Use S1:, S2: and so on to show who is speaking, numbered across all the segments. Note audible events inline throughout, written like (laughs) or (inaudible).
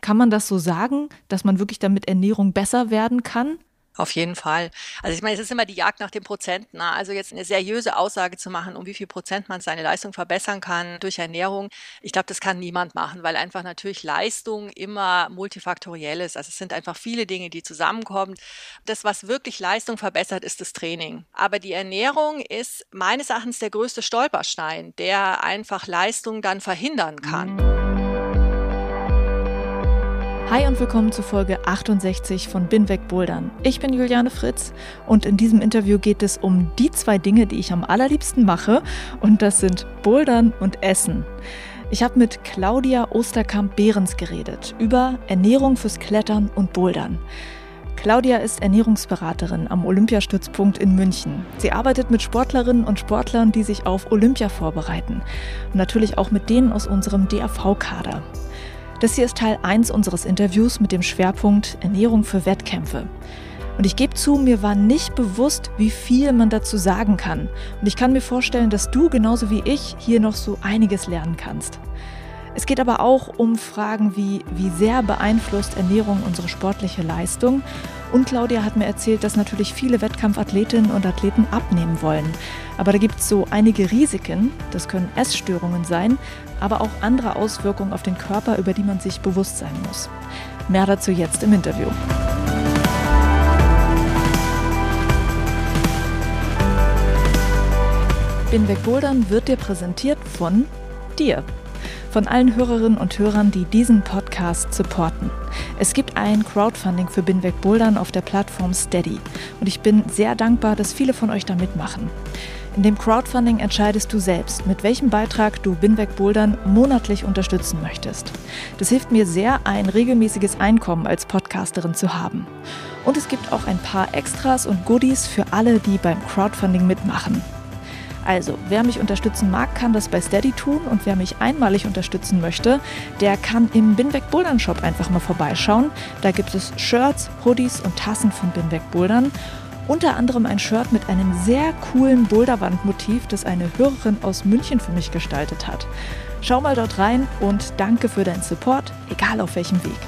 S1: Kann man das so sagen, dass man wirklich damit Ernährung besser werden kann?
S2: Auf jeden Fall. Also ich meine, es ist immer die Jagd nach den Prozenten. Ne? Also jetzt eine seriöse Aussage zu machen, um wie viel Prozent man seine Leistung verbessern kann durch Ernährung, ich glaube, das kann niemand machen, weil einfach natürlich Leistung immer multifaktoriell ist. Also es sind einfach viele Dinge, die zusammenkommen. Das, was wirklich Leistung verbessert, ist das Training. Aber die Ernährung ist meines Erachtens der größte Stolperstein, der einfach Leistung dann verhindern kann.
S1: Hi und willkommen zu Folge 68 von Binweg Bouldern. Ich bin Juliane Fritz und in diesem Interview geht es um die zwei Dinge, die ich am allerliebsten mache und das sind Bouldern und Essen. Ich habe mit Claudia Osterkamp-Behrens geredet über Ernährung fürs Klettern und Bouldern. Claudia ist Ernährungsberaterin am Olympiastützpunkt in München. Sie arbeitet mit Sportlerinnen und Sportlern, die sich auf Olympia vorbereiten. Und natürlich auch mit denen aus unserem DAV-Kader. Das hier ist Teil 1 unseres Interviews mit dem Schwerpunkt Ernährung für Wettkämpfe. Und ich gebe zu, mir war nicht bewusst, wie viel man dazu sagen kann. Und ich kann mir vorstellen, dass du genauso wie ich hier noch so einiges lernen kannst. Es geht aber auch um Fragen wie, wie sehr beeinflusst Ernährung unsere sportliche Leistung. Und Claudia hat mir erzählt, dass natürlich viele Wettkampfathletinnen und Athleten abnehmen wollen. Aber da gibt es so einige Risiken. Das können Essstörungen sein, aber auch andere Auswirkungen auf den Körper, über die man sich bewusst sein muss. Mehr dazu jetzt im Interview. Binweg Bouldern wird dir präsentiert von dir. Von allen Hörerinnen und Hörern, die diesen Podcast supporten. Es gibt ein Crowdfunding für Binweg Bouldern auf der Plattform Steady und ich bin sehr dankbar, dass viele von euch da mitmachen. In dem Crowdfunding entscheidest du selbst, mit welchem Beitrag du Binweg Bouldern monatlich unterstützen möchtest. Das hilft mir sehr, ein regelmäßiges Einkommen als Podcasterin zu haben. Und es gibt auch ein paar Extras und Goodies für alle, die beim Crowdfunding mitmachen. Also, wer mich unterstützen mag, kann das bei Steady tun und wer mich einmalig unterstützen möchte, der kann im Binweg Bouldern Shop einfach mal vorbeischauen. Da gibt es Shirts, Hoodies und Tassen von Binweg Bouldern unter anderem ein Shirt mit einem sehr coolen Boulderwandmotiv, das eine Hörerin aus München für mich gestaltet hat. Schau mal dort rein und danke für deinen Support, egal auf welchem Weg.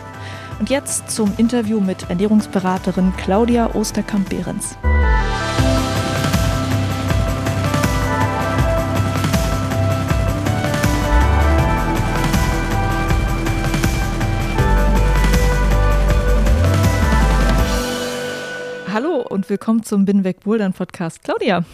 S1: Und jetzt zum Interview mit Ernährungsberaterin Claudia Osterkamp-Behrens. Willkommen zum Binweg Bouldern Podcast. Claudia.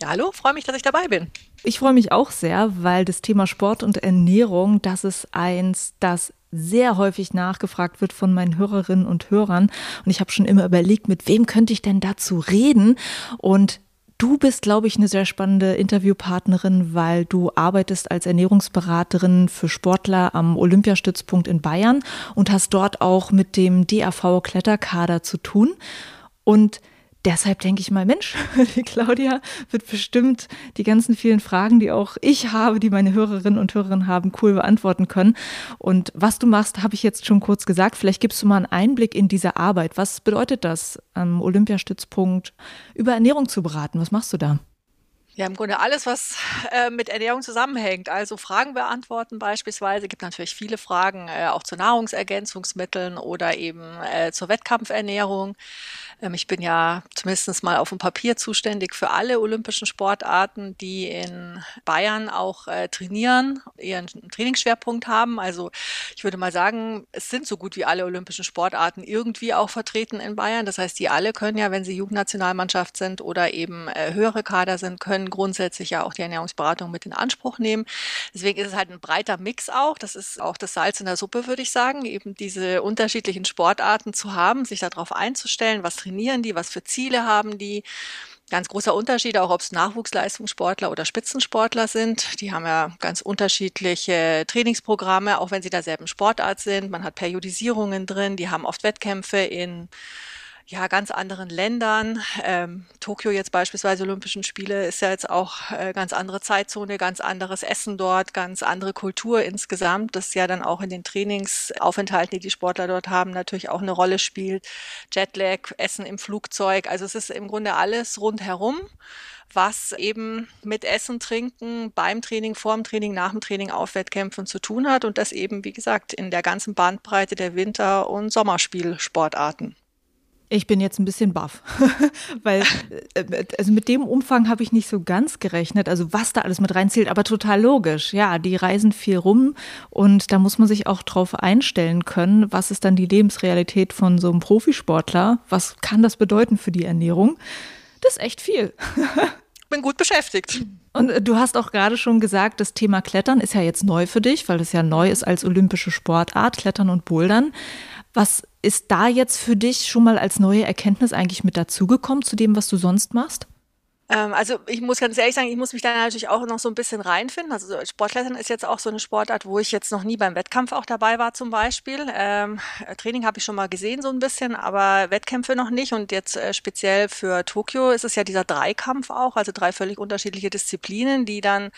S2: Ja, hallo, freue mich, dass ich dabei bin.
S1: Ich freue mich auch sehr, weil das Thema Sport und Ernährung, das ist eins, das sehr häufig nachgefragt wird von meinen Hörerinnen und Hörern. Und ich habe schon immer überlegt, mit wem könnte ich denn dazu reden? Und Du bist, glaube ich, eine sehr spannende Interviewpartnerin, weil du arbeitest als Ernährungsberaterin für Sportler am Olympiastützpunkt in Bayern und hast dort auch mit dem DAV Kletterkader zu tun. Und deshalb denke ich mal, Mensch, (laughs) die Claudia wird bestimmt die ganzen vielen Fragen, die auch ich habe, die meine Hörerinnen und Hörer haben, cool beantworten können. Und was du machst, habe ich jetzt schon kurz gesagt. Vielleicht gibst du mal einen Einblick in diese Arbeit. Was bedeutet das, am Olympiastützpunkt über Ernährung zu beraten? Was machst du da?
S2: Ja, im Grunde alles, was äh, mit Ernährung zusammenhängt. Also Fragen beantworten beispielsweise. Gibt natürlich viele Fragen äh, auch zu Nahrungsergänzungsmitteln oder eben äh, zur Wettkampfernährung. Ähm, ich bin ja zumindest mal auf dem Papier zuständig für alle olympischen Sportarten, die in Bayern auch äh, trainieren, ihren Trainingsschwerpunkt haben. Also ich würde mal sagen, es sind so gut wie alle olympischen Sportarten irgendwie auch vertreten in Bayern. Das heißt, die alle können ja, wenn sie Jugendnationalmannschaft sind oder eben äh, höhere Kader sind, können grundsätzlich ja auch die Ernährungsberatung mit in Anspruch nehmen. Deswegen ist es halt ein breiter Mix auch. Das ist auch das Salz in der Suppe, würde ich sagen, eben diese unterschiedlichen Sportarten zu haben, sich darauf einzustellen, was trainieren die, was für Ziele haben die. Ganz großer Unterschied, auch ob es Nachwuchsleistungssportler oder Spitzensportler sind. Die haben ja ganz unterschiedliche Trainingsprogramme, auch wenn sie derselben Sportart sind. Man hat Periodisierungen drin, die haben oft Wettkämpfe in ja, ganz anderen Ländern. Ähm, Tokio jetzt beispielsweise Olympischen Spiele ist ja jetzt auch äh, ganz andere Zeitzone, ganz anderes Essen dort, ganz andere Kultur insgesamt, das ja dann auch in den Trainingsaufenthalten, die die Sportler dort haben, natürlich auch eine Rolle spielt. Jetlag, Essen im Flugzeug, also es ist im Grunde alles rundherum was eben mit Essen, Trinken beim Training, vor dem Training, nach dem Training auf Wettkämpfen zu tun hat und das eben, wie gesagt, in der ganzen Bandbreite der Winter- und Sommerspielsportarten.
S1: Ich bin jetzt ein bisschen baff, (laughs) weil äh, also mit dem Umfang habe ich nicht so ganz gerechnet, also was da alles mit reinzählt, aber total logisch. Ja, die reisen viel rum und da muss man sich auch drauf einstellen können, was ist dann die Lebensrealität von so einem Profisportler? Was kann das bedeuten für die Ernährung? Das ist echt viel. (laughs)
S2: bin gut beschäftigt.
S1: Und äh, du hast auch gerade schon gesagt, das Thema Klettern ist ja jetzt neu für dich, weil es ja neu ist als olympische Sportart, Klettern und Bouldern. Was ist da jetzt für dich schon mal als neue Erkenntnis eigentlich mit dazugekommen zu dem, was du sonst machst?
S2: Ähm, also ich muss ganz ehrlich sagen, ich muss mich da natürlich auch noch so ein bisschen reinfinden. Also Sportklettern ist jetzt auch so eine Sportart, wo ich jetzt noch nie beim Wettkampf auch dabei war zum Beispiel. Ähm, Training habe ich schon mal gesehen so ein bisschen, aber Wettkämpfe noch nicht. Und jetzt äh, speziell für Tokio ist es ja dieser Dreikampf auch, also drei völlig unterschiedliche Disziplinen, die dann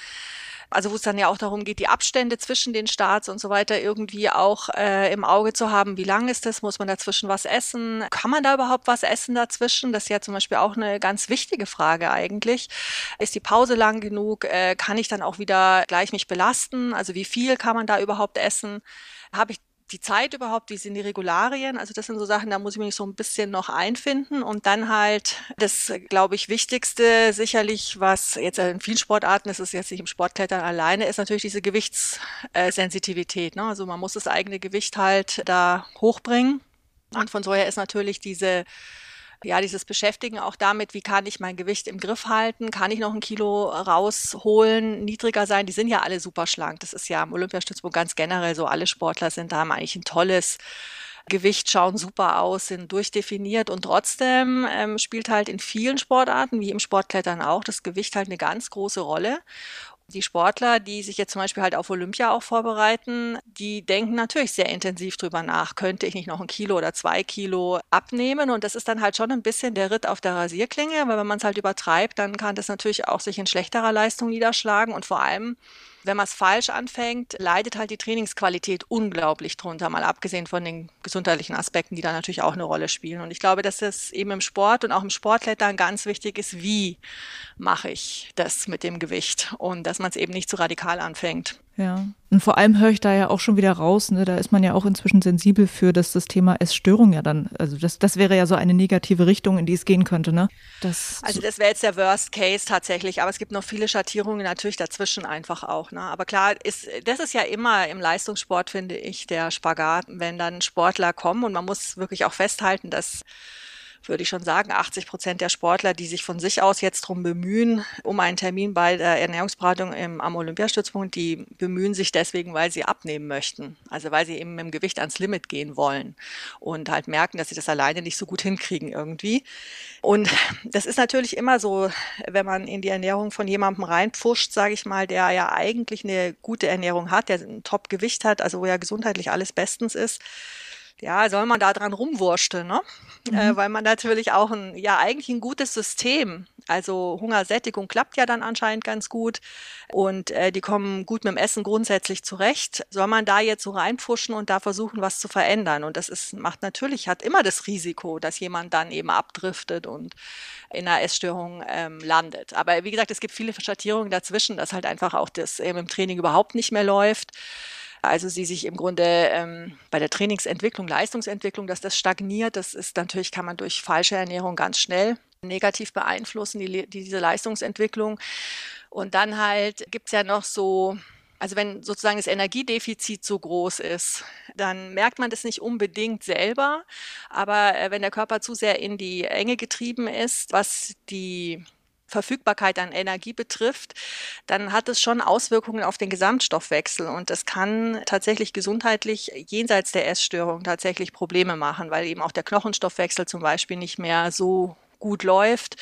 S2: also wo es dann ja auch darum geht, die Abstände zwischen den Starts und so weiter irgendwie auch äh, im Auge zu haben. Wie lang ist das? Muss man dazwischen was essen? Kann man da überhaupt was essen dazwischen? Das ist ja zum Beispiel auch eine ganz wichtige Frage eigentlich. Ist die Pause lang genug? Äh, kann ich dann auch wieder gleich mich belasten? Also wie viel kann man da überhaupt essen? Habe ich die Zeit überhaupt, wie sind die Regularien? Also das sind so Sachen, da muss ich mich so ein bisschen noch einfinden. Und dann halt das, glaube ich, Wichtigste sicherlich, was jetzt in vielen Sportarten, das ist jetzt nicht im Sportklettern alleine, ist natürlich diese Gewichtssensitivität. Ne? Also man muss das eigene Gewicht halt da hochbringen. Und von so her ist natürlich diese ja, dieses Beschäftigen auch damit, wie kann ich mein Gewicht im Griff halten, kann ich noch ein Kilo rausholen, niedriger sein, die sind ja alle super schlank. Das ist ja am Olympiastützpunkt ganz generell so, alle Sportler sind da, haben eigentlich ein tolles Gewicht, schauen super aus, sind durchdefiniert und trotzdem ähm, spielt halt in vielen Sportarten, wie im Sportklettern auch, das Gewicht halt eine ganz große Rolle die Sportler, die sich jetzt zum Beispiel halt auf Olympia auch vorbereiten, die denken natürlich sehr intensiv drüber nach, könnte ich nicht noch ein Kilo oder zwei Kilo abnehmen? Und das ist dann halt schon ein bisschen der Ritt auf der Rasierklinge, weil wenn man es halt übertreibt, dann kann das natürlich auch sich in schlechterer Leistung niederschlagen und vor allem wenn man es falsch anfängt, leidet halt die Trainingsqualität unglaublich drunter, mal abgesehen von den gesundheitlichen Aspekten, die da natürlich auch eine Rolle spielen. Und ich glaube, dass es eben im Sport und auch im Sportklettern ganz wichtig ist, wie mache ich das mit dem Gewicht und dass man es eben nicht zu radikal anfängt.
S1: Ja. Und vor allem höre ich da ja auch schon wieder raus, ne, da ist man ja auch inzwischen sensibel für, dass das Thema Essstörung ja dann, also das, das wäre ja so eine negative Richtung, in die es gehen könnte, ne?
S2: Das also das wäre jetzt der Worst Case tatsächlich, aber es gibt noch viele Schattierungen natürlich dazwischen einfach auch, ne? Aber klar, ist, das ist ja immer im Leistungssport, finde ich, der Spagat, wenn dann Sportler kommen und man muss wirklich auch festhalten, dass würde ich schon sagen, 80 Prozent der Sportler, die sich von sich aus jetzt drum bemühen, um einen Termin bei der Ernährungsberatung im, am Olympiastützpunkt, die bemühen sich deswegen, weil sie abnehmen möchten. Also weil sie eben mit dem Gewicht ans Limit gehen wollen und halt merken, dass sie das alleine nicht so gut hinkriegen irgendwie. Und das ist natürlich immer so, wenn man in die Ernährung von jemandem reinpfuscht, sage ich mal, der ja eigentlich eine gute Ernährung hat, der ein Top-Gewicht hat, also wo ja gesundheitlich alles bestens ist, ja, soll man da dran rumwursteln, ne? Äh, mhm. Äh, weil man natürlich auch ein, ja, eigentlich ein gutes System, also Hungersättigung klappt ja dann anscheinend ganz gut und äh, die kommen gut mit dem Essen grundsätzlich zurecht. Soll man da jetzt so reinpfuschen und da versuchen, was zu verändern? Und das ist, macht natürlich, hat immer das Risiko, dass jemand dann eben abdriftet und in einer Essstörung ähm, landet. Aber wie gesagt, es gibt viele Schattierungen dazwischen, dass halt einfach auch das eben im Training überhaupt nicht mehr läuft. Also sie sich im Grunde ähm, bei der Trainingsentwicklung, Leistungsentwicklung, dass das stagniert, das ist natürlich, kann man durch falsche Ernährung ganz schnell negativ beeinflussen, die, diese Leistungsentwicklung. Und dann halt gibt's ja noch so, also wenn sozusagen das Energiedefizit so groß ist, dann merkt man das nicht unbedingt selber. Aber äh, wenn der Körper zu sehr in die Enge getrieben ist, was die Verfügbarkeit an Energie betrifft, dann hat es schon Auswirkungen auf den Gesamtstoffwechsel. Und das kann tatsächlich gesundheitlich jenseits der Essstörung tatsächlich Probleme machen, weil eben auch der Knochenstoffwechsel zum Beispiel nicht mehr so gut läuft,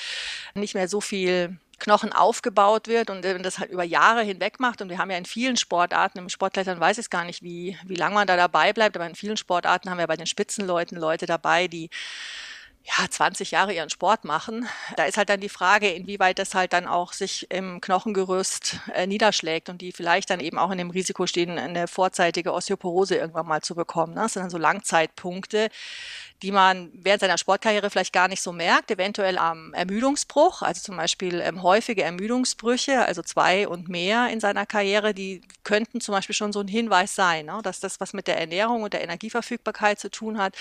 S2: nicht mehr so viel Knochen aufgebaut wird und wenn das halt über Jahre hinweg macht. Und wir haben ja in vielen Sportarten, im Sportklettern weiß ich gar nicht, wie, wie lange man da dabei bleibt, aber in vielen Sportarten haben wir bei den Spitzenleuten Leute dabei, die ja, 20 Jahre ihren Sport machen. Da ist halt dann die Frage, inwieweit das halt dann auch sich im Knochengerüst äh, niederschlägt und die vielleicht dann eben auch in dem Risiko stehen, eine vorzeitige Osteoporose irgendwann mal zu bekommen. Ne? Das sind dann so Langzeitpunkte, die man während seiner Sportkarriere vielleicht gar nicht so merkt, eventuell am Ermüdungsbruch, also zum Beispiel ähm, häufige Ermüdungsbrüche, also zwei und mehr in seiner Karriere, die könnten zum Beispiel schon so ein Hinweis sein, ne, dass das was mit der Ernährung und der Energieverfügbarkeit zu tun hat.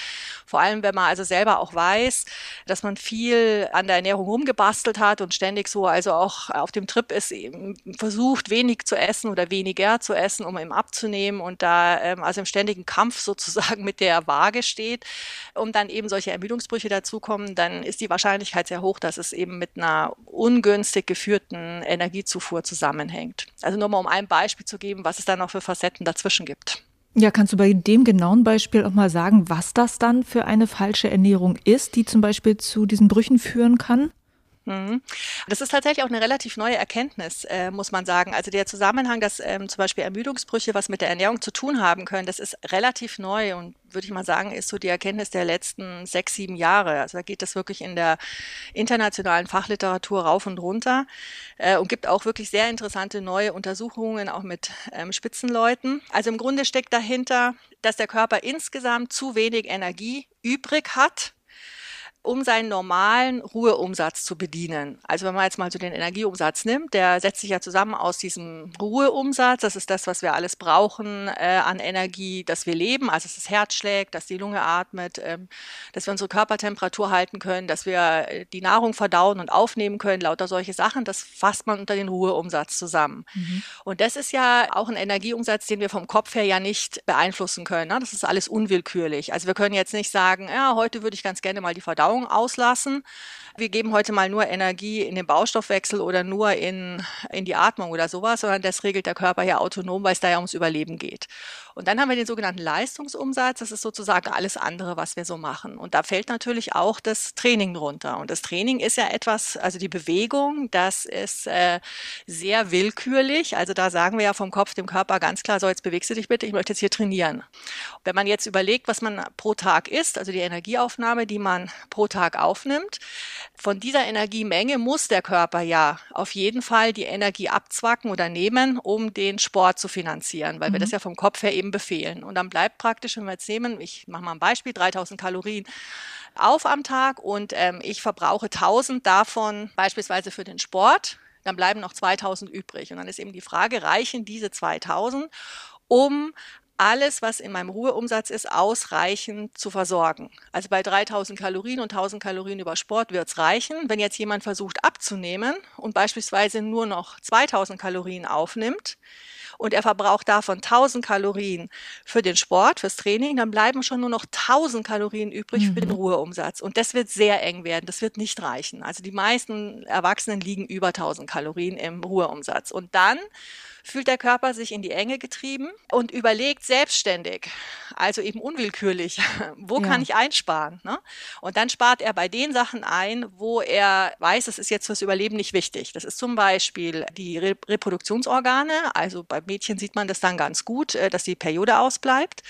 S2: Vor allem, wenn man also selber auch weiß, dass man viel an der Ernährung rumgebastelt hat und ständig so also auch auf dem Trip ist, eben versucht, wenig zu essen oder weniger zu essen, um eben abzunehmen und da ähm, also im ständigen Kampf (laughs) sozusagen mit der Waage steht. Um und dann eben solche Ermüdungsbrüche dazukommen, dann ist die Wahrscheinlichkeit sehr hoch, dass es eben mit einer ungünstig geführten Energiezufuhr zusammenhängt. Also nur mal um ein Beispiel zu geben, was es da noch für Facetten dazwischen gibt.
S1: Ja, kannst du bei dem genauen Beispiel auch mal sagen, was das dann für eine falsche Ernährung ist, die zum Beispiel zu diesen Brüchen führen kann?
S2: Mhm. Das ist tatsächlich auch eine relativ neue Erkenntnis, äh, muss man sagen. Also der Zusammenhang, dass ähm, zum Beispiel Ermüdungsbrüche was mit der Ernährung zu tun haben können, das ist relativ neu und würde ich mal sagen, ist so die Erkenntnis der letzten sechs, sieben Jahre. Also da geht das wirklich in der internationalen Fachliteratur rauf und runter äh, und gibt auch wirklich sehr interessante neue Untersuchungen, auch mit ähm, Spitzenleuten. Also im Grunde steckt dahinter, dass der Körper insgesamt zu wenig Energie übrig hat um seinen normalen Ruheumsatz zu bedienen. Also wenn man jetzt mal so den Energieumsatz nimmt, der setzt sich ja zusammen aus diesem Ruheumsatz, das ist das, was wir alles brauchen äh, an Energie, dass wir leben, also dass das Herz schlägt, dass die Lunge atmet, ähm, dass wir unsere Körpertemperatur halten können, dass wir äh, die Nahrung verdauen und aufnehmen können, lauter solche Sachen, das fasst man unter den Ruheumsatz zusammen. Mhm. Und das ist ja auch ein Energieumsatz, den wir vom Kopf her ja nicht beeinflussen können. Ne? Das ist alles unwillkürlich. Also wir können jetzt nicht sagen, ja, heute würde ich ganz gerne mal die Verdauung Verdauung auslassen. Wir geben heute mal nur Energie in den Baustoffwechsel oder nur in, in die Atmung oder sowas, sondern das regelt der Körper ja autonom, weil es da ja ums Überleben geht. Und dann haben wir den sogenannten Leistungsumsatz. Das ist sozusagen alles andere, was wir so machen. Und da fällt natürlich auch das Training drunter. Und das Training ist ja etwas, also die Bewegung, das ist äh, sehr willkürlich. Also da sagen wir ja vom Kopf dem Körper ganz klar, so jetzt bewegst du dich bitte, ich möchte jetzt hier trainieren. Wenn man jetzt überlegt, was man pro Tag isst, also die Energieaufnahme, die man pro Tag aufnimmt, von dieser Energiemenge muss der Körper ja auf jeden Fall die Energie abzwacken oder nehmen, um den Sport zu finanzieren, weil mhm. wir das ja vom Kopf her eben eben befehlen. Und dann bleibt praktisch, wenn wir jetzt nehmen, ich mache mal ein Beispiel, 3000 Kalorien auf am Tag und ähm, ich verbrauche 1000 davon beispielsweise für den Sport, dann bleiben noch 2000 übrig. Und dann ist eben die Frage, reichen diese 2000, um alles, was in meinem Ruheumsatz ist, ausreichend zu versorgen. Also bei 3000 Kalorien und 1000 Kalorien über Sport wird es reichen. Wenn jetzt jemand versucht abzunehmen und beispielsweise nur noch 2000 Kalorien aufnimmt, und er verbraucht davon 1000 Kalorien für den Sport, fürs Training, dann bleiben schon nur noch 1000 Kalorien übrig mhm. für den mhm. Ruheumsatz. Und das wird sehr eng werden. Das wird nicht reichen. Also die meisten Erwachsenen liegen über 1000 Kalorien im Ruheumsatz. Und dann fühlt der Körper sich in die Enge getrieben und überlegt selbstständig, also eben unwillkürlich, (laughs) wo ja. kann ich einsparen? Ne? Und dann spart er bei den Sachen ein, wo er weiß, das ist jetzt fürs Überleben nicht wichtig. Das ist zum Beispiel die Re Reproduktionsorgane. Also bei Mädchen sieht man das dann ganz gut, äh, dass die Periode ausbleibt.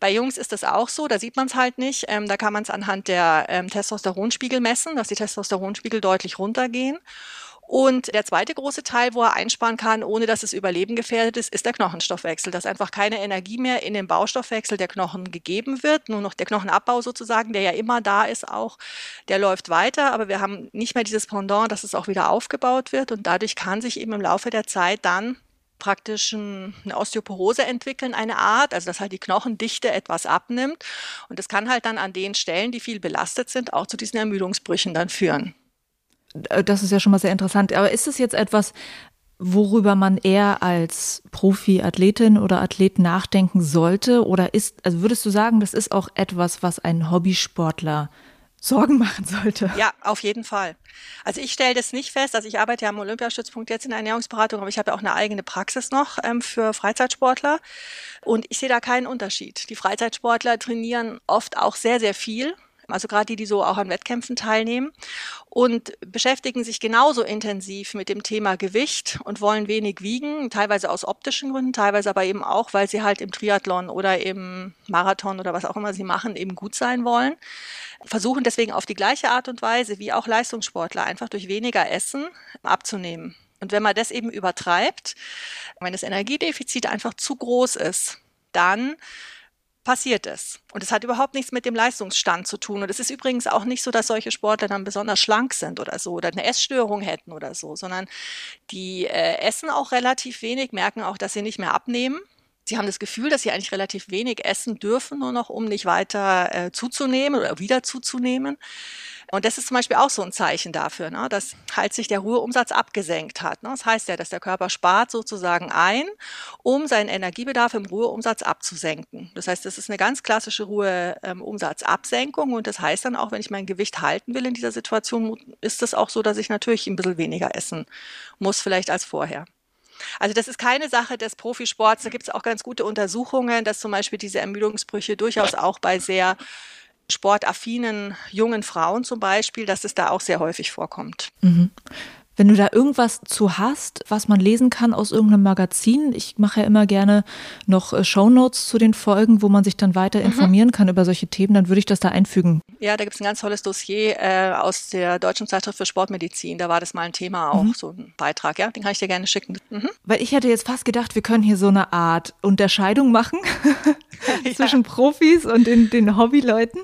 S2: Bei Jungs ist das auch so, da sieht man es halt nicht. Ähm, da kann man es anhand der ähm, Testosteronspiegel messen, dass die Testosteronspiegel deutlich runtergehen. Und der zweite große Teil, wo er einsparen kann, ohne dass das Überleben gefährdet ist, ist der Knochenstoffwechsel, dass einfach keine Energie mehr in den Baustoffwechsel der Knochen gegeben wird. Nur noch der Knochenabbau sozusagen, der ja immer da ist auch, der läuft weiter, aber wir haben nicht mehr dieses Pendant, dass es auch wieder aufgebaut wird und dadurch kann sich eben im Laufe der Zeit dann praktisch eine Osteoporose entwickeln, eine Art, also dass halt die Knochendichte etwas abnimmt. Und das kann halt dann an den Stellen, die viel belastet sind, auch zu diesen Ermüdungsbrüchen dann führen.
S1: Äh, das ist ja schon mal sehr interessant. Aber ist es jetzt etwas, worüber man eher als Profi-Athletin oder Athlet nachdenken sollte? Oder ist, also würdest du sagen, das ist auch etwas, was ein Hobbysportler (laughs) Sorgen machen sollte.
S2: Ja, auf jeden Fall. Also ich stelle das nicht fest. Also ich arbeite ja am Olympiastützpunkt jetzt in der Ernährungsberatung, aber ich habe ja auch eine eigene Praxis noch ähm, für Freizeitsportler. Und ich sehe da keinen Unterschied. Die Freizeitsportler trainieren oft auch sehr, sehr viel also gerade die, die so auch an Wettkämpfen teilnehmen und beschäftigen sich genauso intensiv mit dem Thema Gewicht und wollen wenig wiegen, teilweise aus optischen Gründen, teilweise aber eben auch, weil sie halt im Triathlon oder im Marathon oder was auch immer sie machen, eben gut sein wollen. Versuchen deswegen auf die gleiche Art und Weise wie auch Leistungssportler einfach durch weniger Essen abzunehmen. Und wenn man das eben übertreibt, wenn das Energiedefizit einfach zu groß ist, dann passiert es. Und es hat überhaupt nichts mit dem Leistungsstand zu tun. Und es ist übrigens auch nicht so, dass solche Sportler dann besonders schlank sind oder so oder eine Essstörung hätten oder so, sondern die äh, essen auch relativ wenig, merken auch, dass sie nicht mehr abnehmen. Sie haben das Gefühl, dass sie eigentlich relativ wenig essen dürfen, nur noch um nicht weiter äh, zuzunehmen oder wieder zuzunehmen. Und das ist zum Beispiel auch so ein Zeichen dafür, ne, dass halt sich der Ruheumsatz abgesenkt hat. Ne. Das heißt ja, dass der Körper spart sozusagen ein, um seinen Energiebedarf im Ruheumsatz abzusenken. Das heißt, das ist eine ganz klassische Ruheumsatzabsenkung und das heißt dann auch, wenn ich mein Gewicht halten will in dieser Situation, ist es auch so, dass ich natürlich ein bisschen weniger essen muss, vielleicht als vorher. Also das ist keine Sache des Profisports. Da gibt es auch ganz gute Untersuchungen, dass zum Beispiel diese Ermüdungsbrüche durchaus auch bei sehr sportaffinen jungen Frauen zum Beispiel, dass es da auch sehr häufig vorkommt.
S1: Mhm. Wenn du da irgendwas zu hast, was man lesen kann aus irgendeinem Magazin, ich mache ja immer gerne noch äh, Shownotes zu den Folgen, wo man sich dann weiter mhm. informieren kann über solche Themen, dann würde ich das da einfügen.
S2: Ja, da gibt es ein ganz tolles Dossier äh, aus der Deutschen Zeitschrift für Sportmedizin. Da war das mal ein Thema auch, mhm. so ein Beitrag, ja, den kann ich dir gerne schicken.
S1: Mhm. Weil ich hätte jetzt fast gedacht, wir können hier so eine Art Unterscheidung machen (laughs) (laughs) zwischen ja. Profis und den, den Hobbyleuten.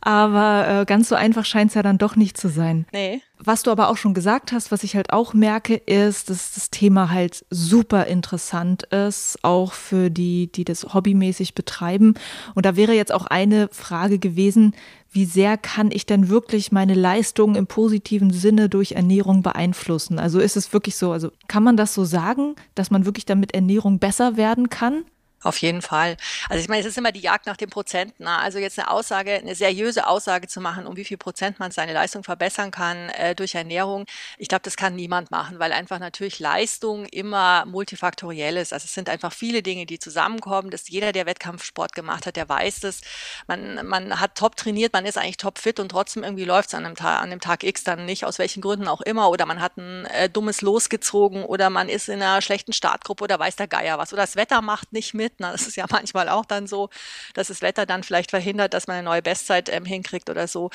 S1: Aber äh, ganz so einfach scheint es ja dann doch nicht zu sein.
S2: Nee.
S1: Was du aber auch schon gesagt hast, was ich halt auch merke, ist, dass das Thema halt super interessant ist, auch für die, die das hobbymäßig betreiben. Und da wäre jetzt auch eine Frage gewesen, wie sehr kann ich denn wirklich meine Leistung im positiven Sinne durch Ernährung beeinflussen? Also ist es wirklich so, also kann man das so sagen, dass man wirklich damit Ernährung besser werden kann?
S2: Auf jeden Fall. Also ich meine, es ist immer die Jagd nach dem Prozent. Ne? Also jetzt eine Aussage, eine seriöse Aussage zu machen, um wie viel Prozent man seine Leistung verbessern kann äh, durch Ernährung, ich glaube, das kann niemand machen, weil einfach natürlich Leistung immer multifaktoriell ist. Also es sind einfach viele Dinge, die zusammenkommen. Dass jeder, der Wettkampfsport gemacht hat, der weiß es. Man, man hat top trainiert, man ist eigentlich top fit und trotzdem irgendwie läuft es an, einem Tag, an dem Tag X dann nicht, aus welchen Gründen auch immer. Oder man hat ein äh, dummes losgezogen oder man ist in einer schlechten Startgruppe oder weiß der Geier was. Oder das Wetter macht nicht mit mit. Na, das ist ja (laughs) manchmal auch dann so, dass das Wetter dann vielleicht verhindert, dass man eine neue Bestzeit ähm, hinkriegt oder so.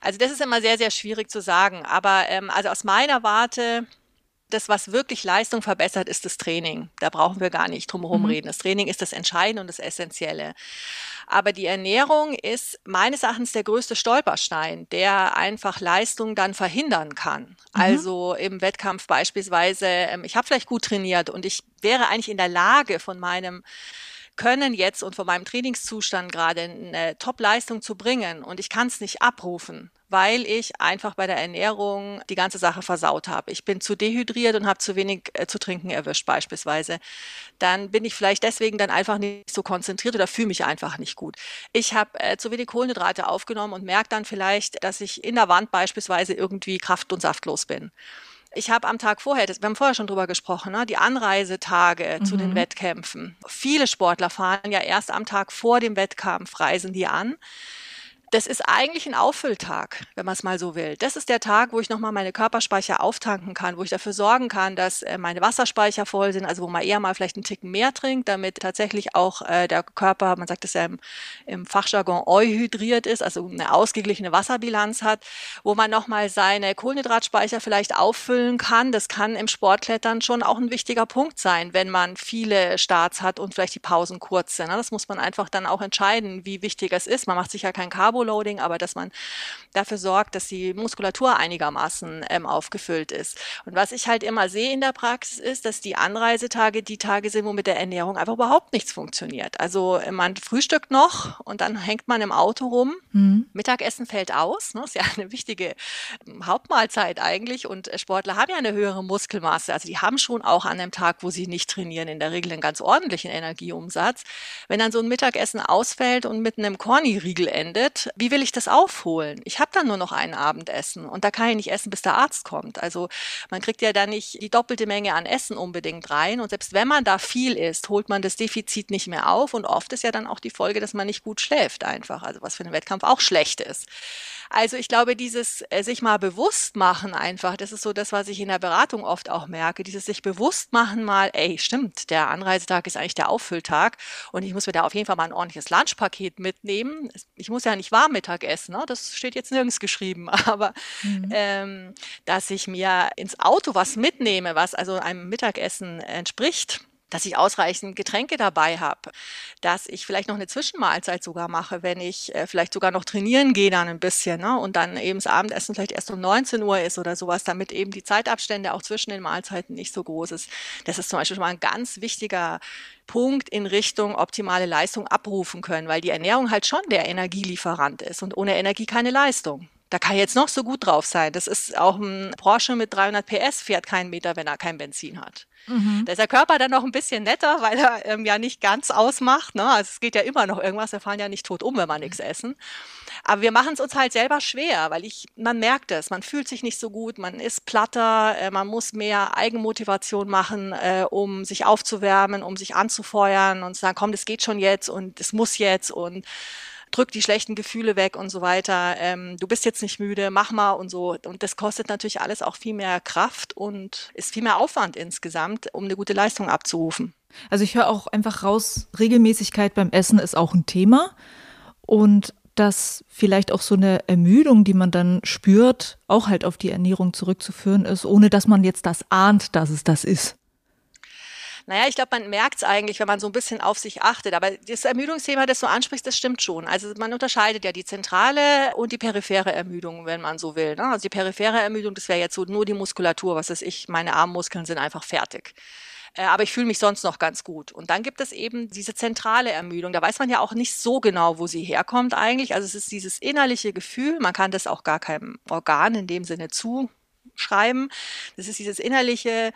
S2: Also das ist immer sehr, sehr schwierig zu sagen. Aber ähm, also aus meiner Warte, das, was wirklich Leistung verbessert, ist das Training. Da brauchen wir gar nicht drum herum mhm. reden. Das Training ist das Entscheidende und das Essentielle. Aber die Ernährung ist meines Erachtens der größte Stolperstein, der einfach Leistung dann verhindern kann. Mhm. Also im Wettkampf beispielsweise, ähm, ich habe vielleicht gut trainiert und ich wäre eigentlich in der Lage von meinem können jetzt und von meinem Trainingszustand gerade eine Top-Leistung zu bringen und ich kann es nicht abrufen, weil ich einfach bei der Ernährung die ganze Sache versaut habe. Ich bin zu dehydriert und habe zu wenig äh, zu trinken erwischt beispielsweise. Dann bin ich vielleicht deswegen dann einfach nicht so konzentriert oder fühle mich einfach nicht gut. Ich habe äh, zu wenig Kohlenhydrate aufgenommen und merke dann vielleicht, dass ich in der Wand beispielsweise irgendwie kraft- und saftlos bin. Ich habe am Tag vorher, das, wir haben vorher schon drüber gesprochen, ne, die Anreisetage mhm. zu den mhm. Wettkämpfen. Viele Sportler fahren ja erst am Tag vor dem Wettkampf, reisen die an das ist eigentlich ein Auffülltag, wenn man es mal so will. Das ist der Tag, wo ich nochmal meine Körperspeicher auftanken kann, wo ich dafür sorgen kann, dass äh, meine Wasserspeicher voll sind, also wo man eher mal vielleicht einen Ticken mehr trinkt, damit tatsächlich auch äh, der Körper, man sagt es ja im, im Fachjargon, euhydriert ist, also eine ausgeglichene Wasserbilanz hat, wo man nochmal seine Kohlenhydratspeicher vielleicht auffüllen kann. Das kann im Sportklettern schon auch ein wichtiger Punkt sein, wenn man viele Starts hat und vielleicht die Pausen kurz sind. Ne? Das muss man einfach dann auch entscheiden, wie wichtig es ist. Man macht sich ja kein Carbo Carboloading, aber dass man dafür sorgt, dass die Muskulatur einigermaßen ähm, aufgefüllt ist. Und was ich halt immer sehe in der Praxis ist, dass die Anreisetage die Tage sind, wo mit der Ernährung einfach überhaupt nichts funktioniert. Also man frühstückt noch und dann hängt man im Auto rum. Mhm. Mittagessen fällt aus. Ne? Ist ja eine wichtige ähm, Hauptmahlzeit eigentlich. Und Sportler haben ja eine höhere Muskelmasse. Also die haben schon auch an einem Tag, wo sie nicht trainieren, in der Regel einen ganz ordentlichen Energieumsatz. Wenn dann so ein Mittagessen ausfällt und mit einem Corny-Riegel endet, Wie will ich das aufholen? Ich habe dann nur noch ein Abendessen und da kann ich nicht essen, bis der Arzt kommt. Also man kriegt ja da nicht die doppelte Menge an Essen unbedingt rein. Und selbst wenn man da viel isst, holt man das Defizit nicht mehr auf. Und oft ist ja dann auch die Folge, dass man nicht gut schläft einfach. Also was für einen Wettkampf auch schlecht ist. Also ich glaube, dieses äh, sich mal bewusst machen einfach, das ist so das, was ich in der Beratung oft auch merke, dieses sich bewusst machen mal, ey, stimmt, der Anreisetag ist eigentlich der Auffülltag und ich muss mir da auf jeden Fall mal ein ordentliches Lunchpaket mitnehmen. Ich muss ja nicht warm Mittag essen, ne? das steht jetzt nirgends geschrieben, (laughs) aber mhm. ähm, dass ich mir ins Auto was mitnehme, was also einem Mittagessen entspricht, dass ich ausreichend Getränke dabei habe, dass ich vielleicht noch eine Zwischenmahlzeit sogar mache, wenn ich äh, vielleicht sogar noch trainieren gehe dann ein bisschen ne? und dann eben das Abendessen vielleicht erst um 19 Uhr ist oder sowas, damit eben die Zeitabstände auch zwischen den Mahlzeiten nicht so groß ist. Das ist zum Beispiel schon mal ein ganz wichtiger Punkt in Richtung optimale Leistung abrufen können, weil die Ernährung halt schon der Energielieferant ist und ohne Energie keine Leistung. Da kann jetzt noch so gut drauf sein. Das ist auch ein Porsche mit 300 PS fährt keinen Meter, wenn er kein Benzin hat. Mhm. Da ist der Körper dann noch ein bisschen netter, weil er ähm, ja nicht ganz ausmacht. Ne? Also es geht ja immer noch irgendwas. Wir fahren ja nicht tot um, wenn wir nichts essen. Aber wir machen es uns halt selber schwer, weil ich, man merkt es, man fühlt sich nicht so gut, man ist platter, äh, man muss mehr Eigenmotivation machen, äh, um sich aufzuwärmen, um sich anzufeuern und zu sagen, komm, das geht schon jetzt und es muss jetzt und drück die schlechten Gefühle weg und so weiter. Ähm, du bist jetzt nicht müde, mach mal und so. Und das kostet natürlich alles auch viel mehr Kraft und ist viel mehr Aufwand insgesamt, um eine gute Leistung abzurufen.
S1: Also ich höre auch einfach raus, Regelmäßigkeit beim Essen ist auch ein Thema. Und dass vielleicht auch so eine Ermüdung, die man dann spürt, auch halt auf die Ernährung zurückzuführen ist, ohne dass man jetzt das ahnt, dass es das ist.
S2: Naja, ich glaube, man merkt es eigentlich, wenn man so ein bisschen auf sich achtet. Aber das Ermüdungsthema, das du ansprichst, das stimmt schon. Also man unterscheidet ja die zentrale und die periphere Ermüdung, wenn man so will. Ne? Also die periphere Ermüdung, das wäre jetzt so nur die Muskulatur, was weiß ich, meine Armmuskeln sind einfach fertig äh, aber ich fühle mich sonst noch ganz gut. Und dann gibt es eben diese zentrale Ermüdung. Da weiß man ja auch nicht so genau, wo sie herkommt eigentlich. Also es ist dieses innerliche Gefühl, man kann das auch gar keinem Organ in dem Sinne zuschreiben. Das ist dieses innerliche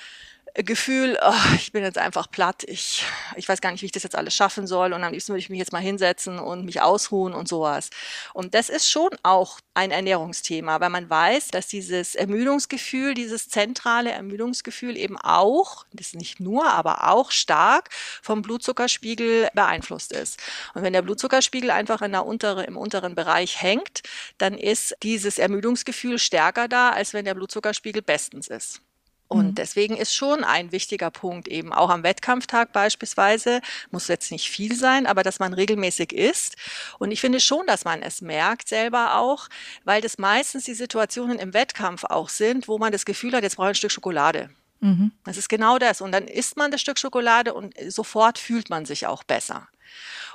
S2: Gefühl, oh, ich bin jetzt einfach platt, ich, ich weiß gar nicht, wie ich das jetzt alles schaffen soll und am liebsten würde ich mich jetzt mal hinsetzen und mich ausruhen und sowas. Und das ist schon auch ein Ernährungsthema, weil man weiß, dass dieses Ermüdungsgefühl, dieses zentrale Ermüdungsgefühl eben auch, das nicht nur, aber auch stark vom Blutzuckerspiegel beeinflusst ist. Und wenn der Blutzuckerspiegel einfach in der untere, im unteren Bereich hängt, dann ist dieses Ermüdungsgefühl stärker da, als wenn der Blutzuckerspiegel bestens ist. Und mhm. deswegen ist schon ein wichtiger Punkt eben auch am Wettkampftag beispielsweise, muss jetzt nicht viel sein, aber dass man regelmäßig isst. Und ich finde schon, dass man es merkt selber auch, weil das meistens die Situationen im Wettkampf auch sind, wo man das Gefühl hat, jetzt brauche ich ein Stück Schokolade. Mhm. Das ist genau das. Und dann isst man das Stück Schokolade und sofort fühlt man sich auch besser.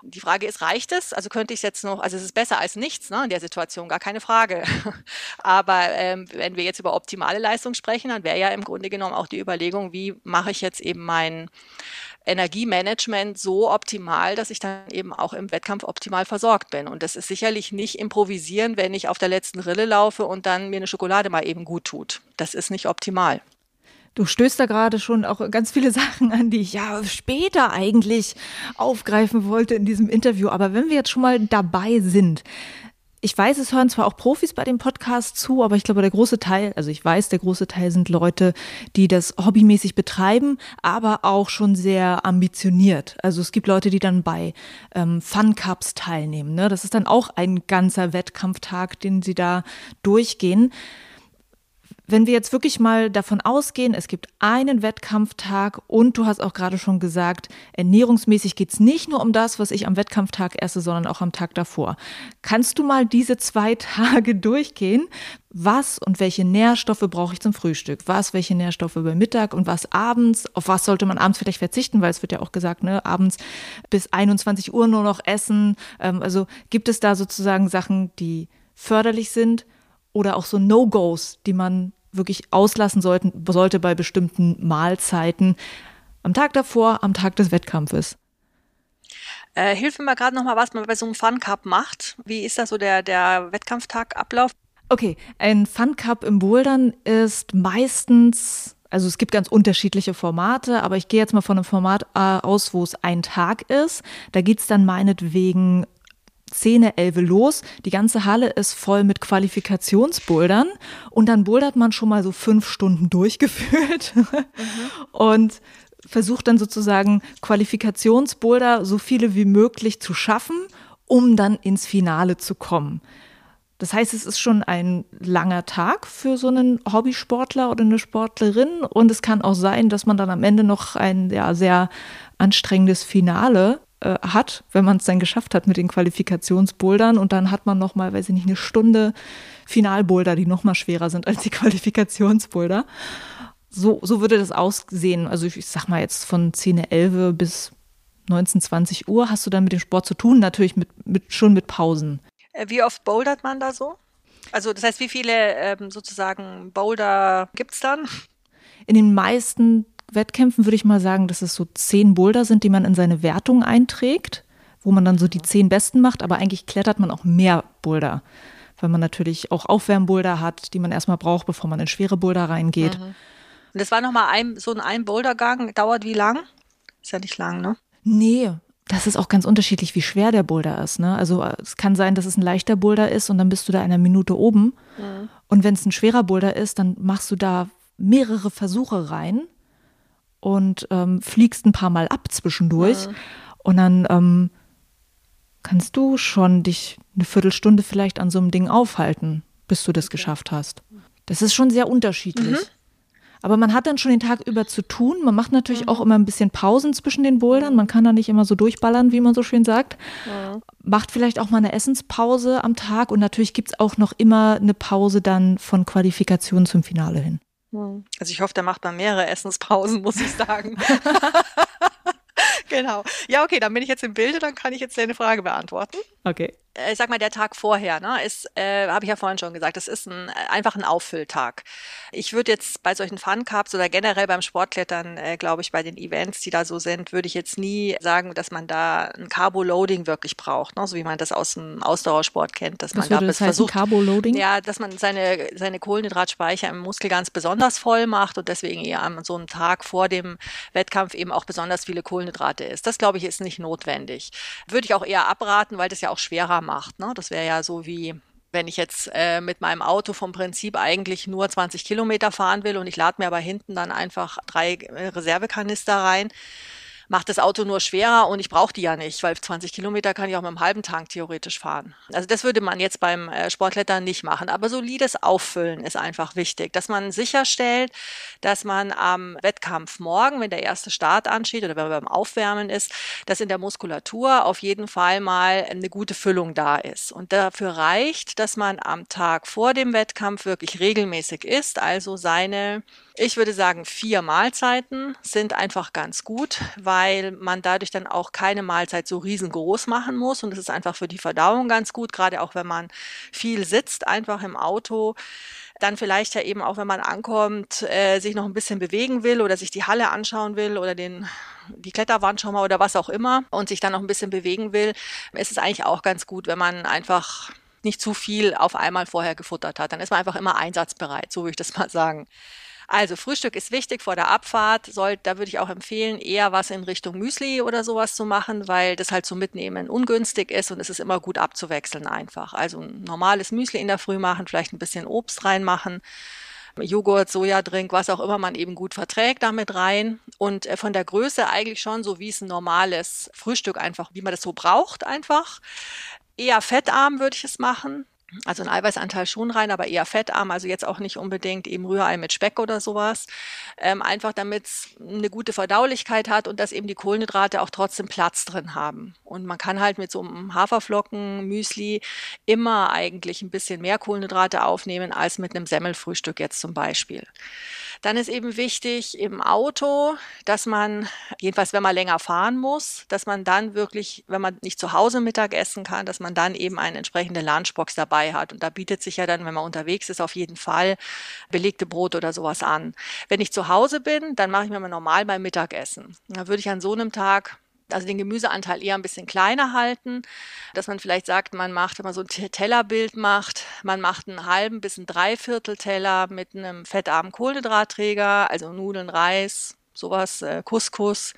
S2: Die Frage ist, reicht es? Also könnte ich jetzt noch, also es ist besser als nichts ne, in der Situation, gar keine Frage. (laughs) Aber ähm, wenn wir jetzt über optimale Leistung sprechen, dann wäre ja im Grunde genommen auch die Überlegung, wie mache ich jetzt eben mein Energiemanagement so optimal, dass ich dann eben auch im Wettkampf optimal versorgt bin. Und das ist sicherlich nicht improvisieren, wenn ich auf der letzten Rille laufe und dann mir eine Schokolade mal eben gut tut. Das ist nicht optimal.
S1: Du stößt da gerade schon auch ganz viele (laughs) Sachen an, die ich ja später eigentlich aufgreifen wollte in diesem Interview. Aber wenn wir jetzt schon mal dabei sind, ich weiß, es hören zwar auch Profis bei dem Podcast zu, aber ich glaube, der große Teil, also ich weiß, der große Teil sind Leute, die das hobbymäßig betreiben, aber auch schon sehr ambitioniert. Also es gibt Leute, die dann bei ähm, Fun Cups teilnehmen. Ne? Das ist dann auch ein ganzer Wettkampftag, den sie da durchgehen wenn wir jetzt wirklich mal davon ausgehen, es gibt einen Wettkampftag und du hast auch gerade schon gesagt, ernährungsmäßig geht es nicht nur um das, was ich am Wettkampftag esse, sondern auch am Tag davor. Kannst du mal diese zwei (laughs) Tage durchgehen? Was und welche Nährstoffe brauche ich zum Frühstück? Was, welche Nährstoffe bei Mittag und was abends? Auf was sollte man abends vielleicht verzichten? Weil es wird ja auch gesagt, ne, abends bis 21 Uhr nur noch essen. Ähm, also gibt es da sozusagen Sachen, die förderlich sind? Oder auch so No-Gos, die man wirklich auslassen sollten, sollte bei bestimmten Mahlzeiten am Tag davor, am Tag des Wettkampfes.
S2: Äh, hilf mir mal gerade noch mal, was man bei so einem Fun Cup macht. Wie ist das so der, der Wettkampftag-Ablauf?
S1: Okay, ein Fun Cup im Bouldern ist meistens also es gibt ganz unterschiedliche Formate, aber ich gehe jetzt mal von einem Format äh, aus, wo es ein Tag ist. Da geht es dann meinetwegen 10, 11 los. Die ganze Halle ist voll mit Qualifikationsbouldern und dann bouldert man schon mal so fünf Stunden durchgeführt mhm. (laughs) und versucht dann sozusagen Qualifikationsboulder so viele wie möglich zu schaffen, um dann ins Finale zu kommen. Das heißt, es ist schon ein langer Tag für so einen Hobbysportler oder eine Sportlerin und es kann auch sein, dass man dann am Ende noch ein ja, sehr anstrengendes Finale äh, hat, wenn man es dann geschafft hat mit den Qualifikationsbouldern und dann hat man noch mal, weiß ich nicht, eine Stunde Finalboulder, die noch mal schwerer sind als die (laughs) Qualifikationsboulder. So, so würde das aussehen. Also ich, ich sag mal jetzt von 10, 11 bis 19, 20 Uhr hast du dann mit dem Sport zu tun, natürlich mit, mit, schon mit Pausen.
S2: Äh, wie oft bouldert man da so? Also das heißt, wie viele ähm, sozusagen Boulder gibt es dann?
S1: In den meisten Wettkämpfen würde ich mal sagen, dass es so zehn Boulder sind, die man in seine Wertung einträgt, wo man dann so die zehn besten macht, aber eigentlich klettert man auch mehr Boulder, weil man natürlich auch Aufwärmboulder hat, die man erstmal braucht, bevor man in schwere Boulder reingeht. Mhm.
S2: Und das war nochmal ein, so ein, ein Bouldergang, dauert wie lang? Ist ja nicht lang, ne?
S1: Nee, das ist auch ganz unterschiedlich, wie schwer der Boulder ist. Ne? Also es kann sein, dass es ein leichter Boulder ist und dann bist du da einer Minute oben. Mhm. Und wenn es ein schwerer Boulder ist, dann machst du da mehrere Versuche rein und ähm, fliegst ein paar Mal ab zwischendurch. Mhm. Und dann ähm, kannst du schon dich eine Viertelstunde vielleicht an so einem Ding aufhalten, bis du das geschafft hast. Das ist schon sehr unterschiedlich. Mhm. Aber man hat dann schon den Tag über zu tun. Man macht natürlich mhm. auch immer ein bisschen Pausen zwischen den Bouldern. Man kann da nicht immer so durchballern, wie man so schön sagt. Mhm. Macht vielleicht auch mal eine Essenspause am Tag. Und natürlich gibt es auch noch immer eine Pause dann von Qualifikation zum Finale hin.
S2: Hm. Also ich hoffe, da macht man mehrere Essenspausen, muss ich sagen. (laughs) genau. Ja, okay, dann bin ich jetzt im Bilde, dann kann ich jetzt deine Frage beantworten.
S1: Okay.
S2: Äh, ich sag mal, der Tag vorher, ne, ist, äh, habe ich ja vorhin schon gesagt, das ist ein, äh, einfach ein Auffülltag. Ich würde jetzt bei solchen Fun Cups oder generell beim Sportklettern, äh, glaube ich, bei den Events, die da so sind, würde ich jetzt nie sagen, dass man da ein Carbo-Loading wirklich braucht, ne, so wie man das aus dem Ausdauersport kennt, dass
S1: Was
S2: man da
S1: das versucht, Carbo-Loading?
S2: Ja, dass man seine, seine Kohlenhydratspeicher im Muskel ganz besonders voll macht und deswegen eher an so einem Tag vor dem Wettkampf eben auch besonders viele Kohlenhydrate ist. Das, glaube ich, ist nicht notwendig. Würde ich auch eher abraten, weil das ja auch schwerer macht. Ne? Das wäre ja so wie wenn ich jetzt äh, mit meinem Auto vom Prinzip eigentlich nur 20 Kilometer fahren will und ich lade mir aber hinten dann einfach drei äh, Reservekanister rein, macht das Auto nur schwerer und ich brauche die ja nicht, weil 20 Kilometer kann ich auch mit einem halben Tank theoretisch fahren. Also das würde man jetzt beim äh, Sportklettern nicht machen. Aber solides Auffüllen ist einfach wichtig, dass man sicherstellt, dass man am Wettkampf morgen, wenn der erste Start ansteht oder wenn man beim Aufwärmen ist, dass in der Muskulatur auf jeden Fall mal eine gute Füllung da ist. Und dafür reicht, dass man am Tag vor dem Wettkampf wirklich regelmäßig isst, also seine ich würde sagen, vier Mahlzeiten sind einfach ganz gut, weil man dadurch dann auch keine Mahlzeit so riesengroß machen muss. Und es ist einfach für die Verdauung ganz gut, gerade auch wenn man viel sitzt, einfach im Auto dann vielleicht ja eben auch, wenn man ankommt, äh, sich noch ein bisschen bewegen will oder sich die Halle anschauen will oder den die Kletterwand schon mal oder was auch immer und sich dann noch ein bisschen bewegen will, ist es eigentlich auch ganz gut, wenn man einfach nicht zu viel auf einmal vorher gefuttert hat. Dann ist man einfach immer einsatzbereit, so würde ich das mal sagen. Also Frühstück ist wichtig vor der Abfahrt. Soll, da würde ich auch empfehlen, eher was in Richtung Müsli oder sowas zu machen, weil das halt zum Mitnehmen ungünstig ist und es ist immer gut abzuwechseln einfach. Also ein normales Müsli in der Früh machen, vielleicht ein bisschen Obst reinmachen. Joghurt, Sojadrink, was auch immer man eben gut verträgt, damit rein. Und äh, von der Größe eigentlich schon so, wie es ein normales Frühstück einfach, wie man das so braucht einfach. Eher fettarm würde ich es machen. Also ein Eiweißanteil schon rein, aber eher fettarm, also jetzt auch nicht unbedingt eben Rührei mit Speck oder sowas. Ähm, einfach damit es eine gute Verdaulichkeit hat und dass eben die Kohlenhydrate auch trotzdem Platz drin haben. Und man kann halt mit so einem Haferflocken, Müsli immer eigentlich ein bisschen mehr Kohlenhydrate aufnehmen als mit einem Semmelfrühstück jetzt zum Beispiel. Dann ist eben wichtig im Auto, dass man, jedenfalls wenn man länger fahren muss, dass man dann wirklich, wenn man nicht zu Hause Mittag essen kann, dass man dann eben eine entsprechende Lunchbox dabei hat. Und da bietet sich ja dann, wenn man unterwegs ist, auf jeden Fall belegte Brot oder sowas an. Wenn ich zu Hause bin, dann mache ich mir mal normal beim Mittagessen. Da würde ich an so einem Tag also den Gemüseanteil eher ein bisschen kleiner halten, dass man vielleicht sagt, man macht, wenn man so ein Tellerbild macht, man macht einen halben bis einen Dreiviertel Teller mit einem fettarmen Kohlenhydratträger, also Nudeln, Reis, sowas, äh, Couscous,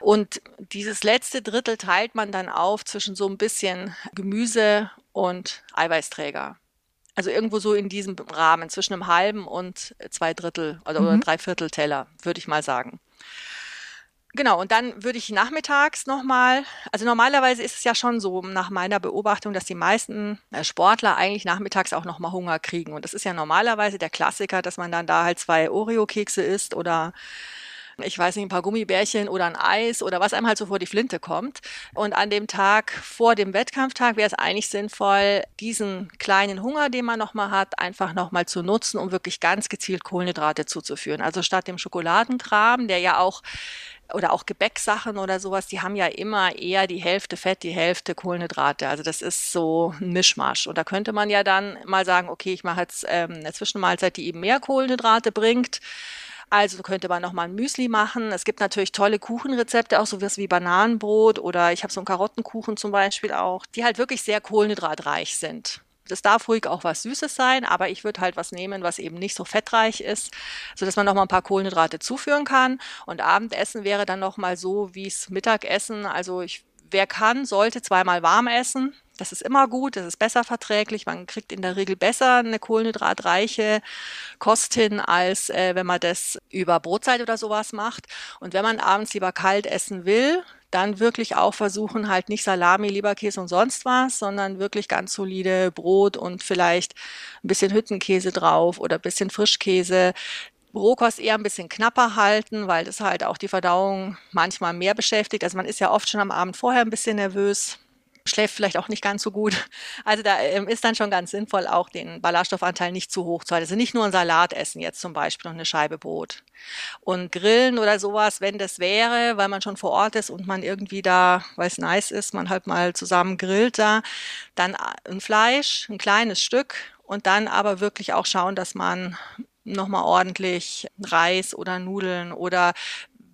S2: Und dieses letzte Drittel teilt man dann auf zwischen so ein bisschen Gemüse und Eiweißträger. Also irgendwo so in diesem Rahmen zwischen einem halben und zwei Drittel oder, mhm. oder drei Viertel Teller, würde ich mal sagen. Genau, und dann würde ich nachmittags nochmal, also normalerweise ist es ja schon so nach meiner Beobachtung, dass die meisten äh, Sportler eigentlich nachmittags auch nochmal Hunger kriegen. Und das ist ja normalerweise der Klassiker, dass man dann da halt zwei Oreo-Kekse isst oder ich weiß nicht, ein paar Gummibärchen oder ein Eis oder was einem halt so vor die Flinte kommt. Und an dem Tag vor dem Wettkampftag wäre es eigentlich sinnvoll, diesen kleinen Hunger, den man nochmal hat, einfach nochmal zu nutzen, um wirklich ganz gezielt Kohlenhydrate zuzuführen. Also statt dem Schokoladenkram, der ja auch oder auch Gebäcksachen oder sowas, die haben ja immer eher die Hälfte Fett, die Hälfte Kohlenhydrate. Also das ist so ein Mischmasch. Und da könnte man ja dann mal sagen, okay, ich mache jetzt ähm, eine Zwischenmahlzeit, die eben mehr Kohlenhydrate bringt. Also könnte man nochmal ein Müsli machen. Es gibt natürlich tolle Kuchenrezepte, auch sowas wie Bananenbrot oder ich habe so einen Karottenkuchen zum Beispiel auch, die halt wirklich sehr kohlenhydratreich sind. Das darf ruhig auch was Süßes sein, aber ich würde halt was nehmen, was eben nicht so fettreich ist, so dass man noch mal ein paar Kohlenhydrate zuführen kann. Und Abendessen wäre dann noch mal so wie es Mittagessen. Also ich, wer kann, sollte zweimal warm essen. Das ist immer gut, das ist besser verträglich. Man kriegt in der Regel besser eine kohlenhydratreiche Kost hin, als äh, wenn man das über Brotzeit oder sowas macht. Und wenn man abends lieber kalt essen will, dann wirklich auch versuchen, halt nicht Salami, Leberkäse und sonst was, sondern wirklich ganz solide Brot und vielleicht ein bisschen Hüttenkäse drauf oder ein bisschen Frischkäse. Rohkost eher ein bisschen knapper halten, weil das halt auch die Verdauung manchmal mehr beschäftigt. Also man ist ja oft schon am Abend vorher ein bisschen nervös schläft vielleicht auch nicht ganz so gut. (laughs) Also da ähm, ist dann schon ganz sinnvoll, auch den Ballaststoffanteil nicht zu hoch zu halten. Also nicht nur ein Salat essen jetzt zum Beispiel und eine Scheibe Brot. Und grillen oder sowas, wenn das wäre, weil man schon vor Ort ist und man irgendwie da, weil es nice ist, man halt mal zusammen grillt da, dann ein Fleisch, ein kleines Stück und dann aber wirklich auch schauen, dass man nochmal ordentlich Reis oder Nudeln oder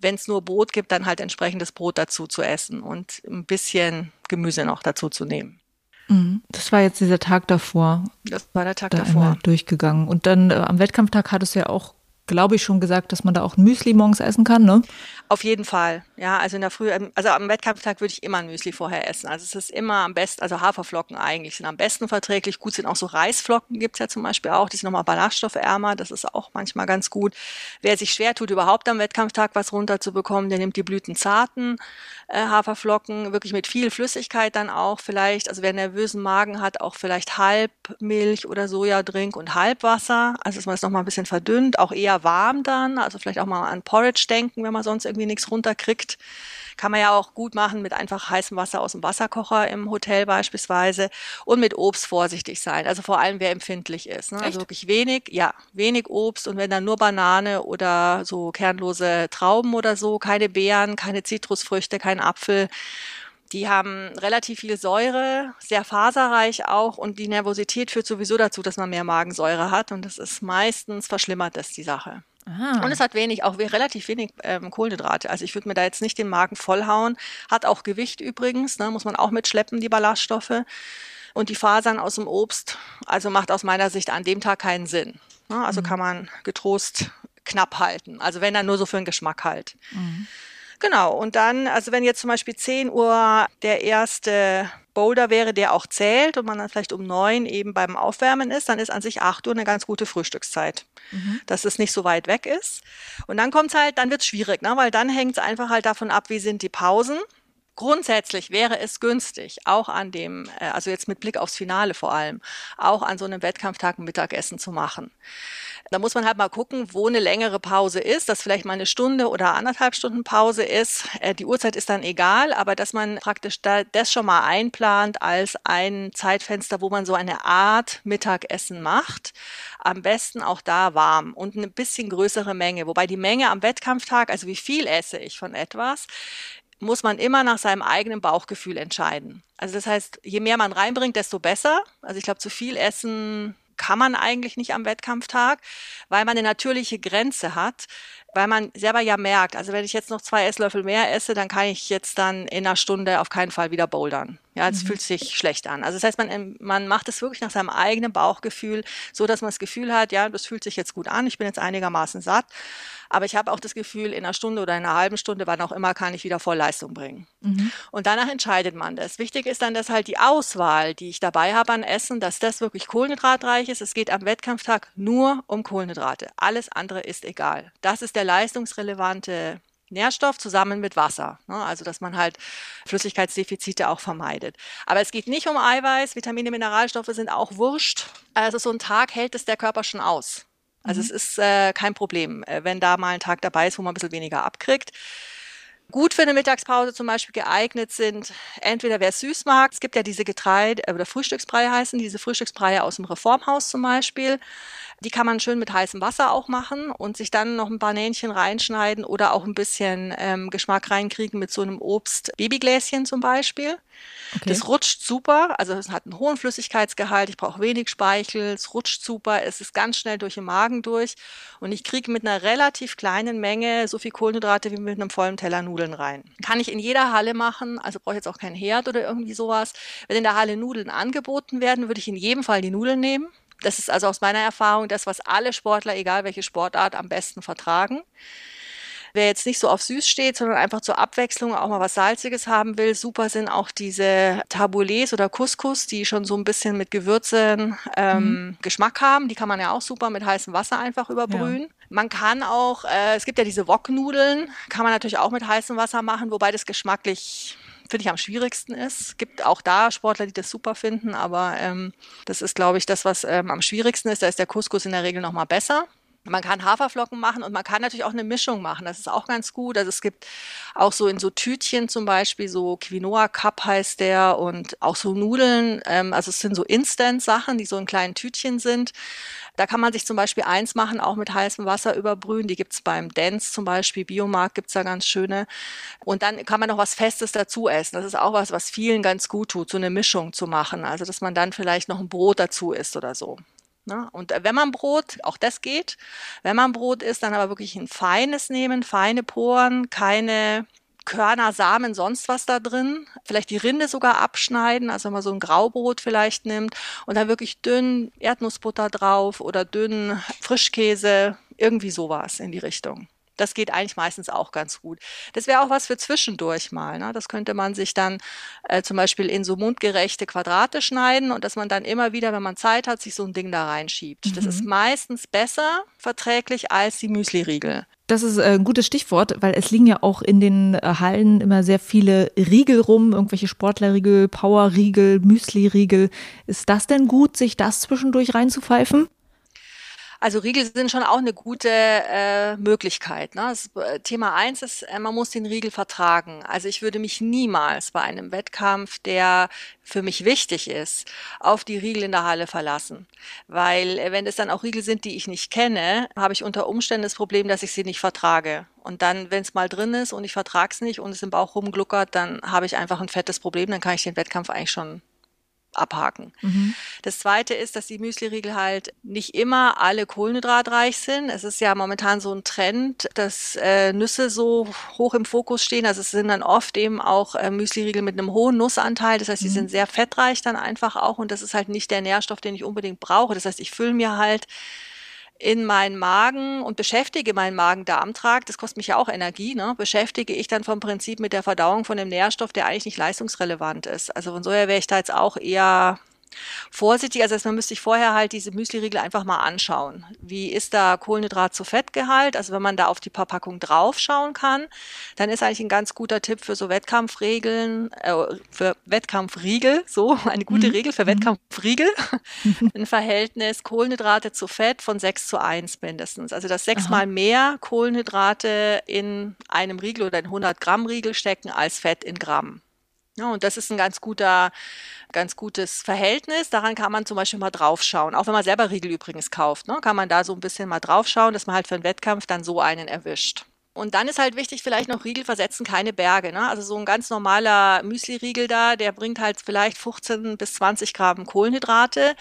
S2: wenn es nur Brot gibt, dann halt entsprechendes Brot dazu zu essen und ein bisschen Gemüse noch dazu zu nehmen.
S1: Mhm. Das war jetzt dieser Tag davor.
S2: Das war der Tag da davor.
S1: Durchgegangen. Und dann äh, am Wettkampftag hattest du ja auch glaube ich, schon gesagt, dass man da auch ein Müsli morgens essen kann, ne?
S2: Auf jeden Fall. Ja, also in der Früh, ähm, also am Wettkampftag würde ich immer ein Müsli vorher essen. Also es ist immer am besten, also Haferflocken eigentlich sind am besten verträglich. Gut sind auch so Reisflocken, gibt's ja zum Beispiel auch, die sind nochmal ballaststoffärmer, das ist auch manchmal ganz gut. Wer sich schwer tut, überhaupt am Wettkampftag was runterzubekommen, der nimmt die blütenzarten äh, Haferflocken, wirklich mit viel Flüssigkeit dann auch vielleicht. Also wer nervösen Magen hat, auch vielleicht Halbmilch oder Sojadrink und Halbwasser. Also dass man es nochmal ein bisschen verdünnt, auch eher warm dann, also vielleicht auch mal an Porridge denken, wenn man sonst irgendwie nichts runterkriegt. Kann man ja auch gut machen mit einfach heißem Wasser aus dem Wasserkocher im Hotel beispielsweise und mit Obst vorsichtig sein. Also vor allem wer empfindlich ist. Ne? Also wirklich wenig, ja, wenig Obst und wenn dann nur Banane oder so kernlose Trauben oder so, keine Beeren, keine Zitrusfrüchte, kein Apfel. Die haben relativ viel Säure, sehr faserreich auch und die Nervosität führt sowieso dazu, dass man mehr Magensäure hat und das ist meistens verschlimmert das die Sache. Aha. Und es hat wenig, auch relativ wenig ähm, Kohlenhydrate. Also ich würde mir da jetzt nicht den Magen vollhauen. Hat auch Gewicht übrigens, ne, muss man auch mitschleppen, die Ballaststoffe. Und die Fasern aus dem Obst, also macht aus meiner Sicht an dem Tag keinen Sinn. Ne? Also mhm. kann man getrost knapp halten. Also wenn dann nur so für den Geschmack halt. Mhm. Genau, und dann, also wenn jetzt zum Beispiel 10 Uhr der erste Boulder wäre, der auch zählt und man dann vielleicht um neun eben beim Aufwärmen ist, dann ist an sich 8 Uhr eine ganz gute Frühstückszeit, mhm. dass es nicht so weit weg ist. Und dann kommt es halt, dann wird es schwierig, ne? weil dann hängt es einfach halt davon ab, wie sind die Pausen. Grundsätzlich wäre es günstig, auch an dem, äh, also jetzt mit Blick aufs Finale vor allem, auch an so einem Wettkampftag ein Mittagessen zu machen. Da muss man halt mal gucken, wo eine längere Pause ist, dass vielleicht mal eine Stunde oder anderthalb Stunden Pause ist. Äh, die Uhrzeit ist dann egal, aber dass man praktisch da, das schon mal einplant als ein Zeitfenster, wo man so eine Art Mittagessen macht. Am besten auch da warm und eine bisschen größere Menge. Wobei die Menge am Wettkampftag, also wie viel esse ich von etwas, muss man immer nach seinem eigenen Bauchgefühl entscheiden. Also das heißt, je mehr man reinbringt, desto besser. Also ich glaube, zu viel Essen kann man eigentlich nicht am Wettkampftag, weil man eine natürliche Grenze hat. Weil man selber ja merkt, also wenn ich jetzt noch zwei Esslöffel mehr esse, dann kann ich jetzt dann in einer Stunde auf keinen Fall wieder bouldern. Ja, es mhm. fühlt sich schlecht an. Also das heißt, man, man macht es wirklich nach seinem eigenen Bauchgefühl, so dass man das Gefühl hat, ja, das fühlt sich jetzt gut an, ich bin jetzt einigermaßen satt. Aber ich habe auch das Gefühl, in einer Stunde oder in einer halben Stunde, wann auch immer, kann ich wieder voll Leistung bringen. Mhm. Und danach entscheidet man das. Wichtig ist dann, dass halt die Auswahl, die ich dabei habe an Essen, dass das wirklich kohlenhydratreich ist. Es geht am Wettkampftag nur um Kohlenhydrate. Alles andere ist egal. Das ist der leistungsrelevante Nährstoff zusammen mit Wasser. Ne? Also, dass man halt Flüssigkeitsdefizite auch vermeidet. Aber es geht nicht um Eiweiß. Vitamine, Mineralstoffe sind auch wurscht. Also, so ein Tag hält es der Körper schon aus. Also mhm. es ist äh, kein Problem, äh, wenn da mal ein Tag dabei ist, wo man ein bisschen weniger abkriegt. Gut für eine Mittagspause zum Beispiel geeignet sind, entweder wer es süß mag, es gibt ja diese Getreide- äh, oder Frühstücksbrei heißen, diese Frühstücksbreie aus dem Reformhaus zum Beispiel. Die kann man schön mit heißem Wasser auch machen und sich dann noch ein paar Nähnchen reinschneiden oder auch ein bisschen ähm, Geschmack reinkriegen mit so einem Obst-Babygläschen zum Beispiel. Okay. Das rutscht super, also es hat einen hohen Flüssigkeitsgehalt, ich brauche wenig Speichel, es rutscht super, es ist ganz schnell durch den Magen durch und ich kriege mit einer relativ kleinen Menge so viel Kohlenhydrate wie mit einem vollen Teller Nudeln rein. Kann ich in jeder Halle machen, also brauche ich jetzt auch keinen Herd oder irgendwie sowas. Wenn in der Halle Nudeln angeboten werden, würde ich in jedem Fall die Nudeln nehmen. Das ist also aus meiner Erfahrung das, was alle Sportler, egal welche Sportart, am besten vertragen. Wer jetzt nicht so auf süß steht, sondern einfach zur Abwechslung auch mal was Salziges haben will, super sind auch diese Taboulés oder Couscous, die schon so ein bisschen mit Gewürzen ähm, mhm. Geschmack haben. Die kann man ja auch super mit heißem Wasser einfach überbrühen. Ja. Man kann auch, äh, es gibt ja diese Woknudeln, kann man natürlich auch mit heißem Wasser machen, wobei das geschmacklich finde ich am schwierigsten ist. Gibt auch da Sportler, die das super finden, aber ähm, das ist, glaube ich, das, was ähm, am schwierigsten ist. Da ist der Couscous in der Regel noch mal besser. Man kann Haferflocken machen und man kann natürlich auch eine Mischung machen. Das ist auch ganz gut. Also es gibt auch so in so Tütchen zum Beispiel so Quinoa Cup heißt der und auch so Nudeln. Ähm, also es sind so Instant-Sachen, die so in kleinen Tütchen sind. Da kann man sich zum Beispiel eins machen, auch mit heißem Wasser überbrühen. Die gibt's beim Dance zum Beispiel, Biomarkt gibt's da ganz schöne. Und dann kann man noch was Festes dazu essen. Das ist auch was, was vielen ganz gut tut, so eine Mischung zu machen. Also dass man dann vielleicht noch ein Brot dazu isst oder so. Ne? Und äh, wenn man Brot, auch das geht, wenn man Brot isst, dann aber wirklich ein feines nehmen, feine Poren, keine Körner, Samen, sonst was da drin. Vielleicht die Rinde sogar abschneiden, also wenn man so ein Graubrot vielleicht nimmt und dann wirklich dünn Erdnussbutter drauf oder dünn Frischkäse, irgendwie sowas in die Richtung. Das geht eigentlich meistens auch ganz gut. Das wäre auch was für zwischendurch mal. Ne? Das könnte man sich dann äh, zum Beispiel in so mundgerechte Quadrate schneiden und dass man dann immer wieder, wenn man Zeit hat, sich so ein Ding da reinschiebt. Mhm. Das ist mhm. meistens besser verträglich als die Müsli-Riegel.
S1: Das ist äh, ein gutes Stichwort, weil es liegen ja auch in den äh, Hallen immer sehr viele Riegel rum, irgendwelche Sportlerriegel, Powerriegel, Müsli-Riegel. Ist das denn gut, sich das zwischendurch reinzupfeifen?
S2: Also Riegel sind schon auch eine gute äh, Möglichkeit. Ne? Das, äh, Thema eins ist, äh, man muss den Riegel vertragen. Also ich würde mich niemals bei einem Wettkampf, der für mich wichtig ist, auf die Riegel in der Halle verlassen. Weil äh, wenn es dann auch Riegel sind, die ich nicht kenne, habe ich unter Umständen das Problem, dass ich sie nicht vertrage. Und dann, wenn es mal drin ist und ich vertrage es nicht und es im Bauch rumgluckert, dann habe ich einfach ein fettes Problem, dann kann ich den Wettkampf eigentlich schon abhaken. Mhm. Das zweite ist, dass die Müsli-Riegel halt nicht immer alle kohlenhydratreich sind. Es ist ja momentan so ein Trend, dass äh, Nüsse so hoch im Fokus stehen. Also es sind dann oft eben auch äh, Müsli-Riegel mit einem hohen Nussanteil. Das heißt, die mhm. sind sehr fettreich dann einfach auch und das ist halt nicht der Nährstoff, den ich unbedingt brauche. Das heißt, ich fülle mir halt in meinen Magen und beschäftige meinen Magen-Darm-Trakt, das kostet mich ja auch Energie, ne, beschäftige ich dann vom Prinzip mit der Verdauung von dem Nährstoff, der eigentlich nicht leistungsrelevant ist. Also von so her wäre ich da jetzt auch eher vorsichtig. Also man müsste sich vorher halt diese Müsli-Riegel einfach mal anschauen. Wie ist da Kohlenhydrat zu Fettgehalt? Also wenn man da auf die Verpackung draufschauen kann, dann ist eigentlich ein ganz guter Tipp für so Wettkampfregeln, äh, für Wettkampfriegel, so (laughs) eine gute mhm. Regel für mhm. Wettkampfriegel, (laughs) ein Verhältnis Kohlenhydrate zu Fett von 6 zu 1 mindestens. Also dass sechsmal Aha. mehr Kohlenhydrate in einem Riegel oder in 100 Gramm Riegel stecken als Fett in Gramm. Ja, und das ist ein ganz guter, ganz gutes Verhältnis. Daran kann man zum Beispiel mal draufschauen. Auch wenn man selber Riegel übrigens kauft, ne, kann man da so ein bisschen mal draufschauen, dass man halt für einen Wettkampf dann so einen erwischt. Und dann ist halt wichtig, vielleicht noch Riegel versetzen, keine Berge. Ne? Also so ein ganz normaler Müsli-Riegel da, der bringt halt vielleicht 15 bis 20 Gramm Kohlenhydrate.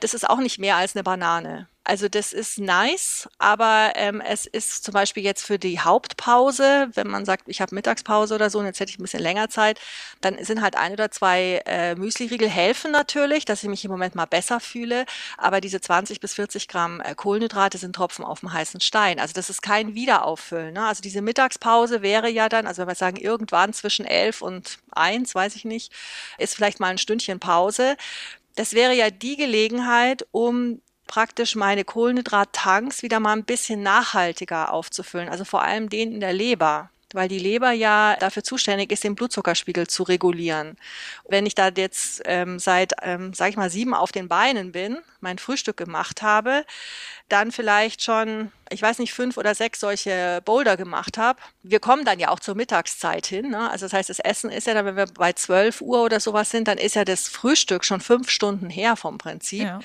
S2: Das ist auch nicht mehr als eine Banane. Also das ist nice, aber ähm, es ist zum Beispiel jetzt für die Hauptpause, wenn man sagt, ich habe Mittagspause oder so und jetzt hätte ich ein bisschen länger Zeit, dann sind halt ein oder zwei äh, Müsli-Riegel helfen natürlich, dass ich mich im Moment mal besser fühle, aber diese 20 bis 40 Gramm äh, Kohlenhydrate sind Tropfen auf dem heißen Stein. Also das ist kein Wiederauffüllen. Ne? Also diese Mittagspause wäre ja dann, also wenn wir sagen, irgendwann zwischen elf und eins, weiß ich nicht, ist vielleicht mal ein Stündchen Pause. Das wäre ja die Gelegenheit, um praktisch meine Kohlenhydrattanks wieder mal ein bisschen nachhaltiger aufzufüllen, also vor allem den in der Leber weil die Leber ja dafür zuständig ist, den Blutzuckerspiegel zu regulieren. Wenn ich da jetzt ähm, seit, ähm, sag ich mal, sieben auf den Beinen bin, mein Frühstück gemacht habe, dann vielleicht schon, ich weiß nicht, fünf oder sechs solche Boulder gemacht habe. Wir kommen dann ja auch zur Mittagszeit hin. Ne? Also das heißt, das Essen ist ja dann, wenn wir bei zwölf Uhr oder sowas sind, dann ist ja das Frühstück schon fünf Stunden her vom Prinzip. Ja.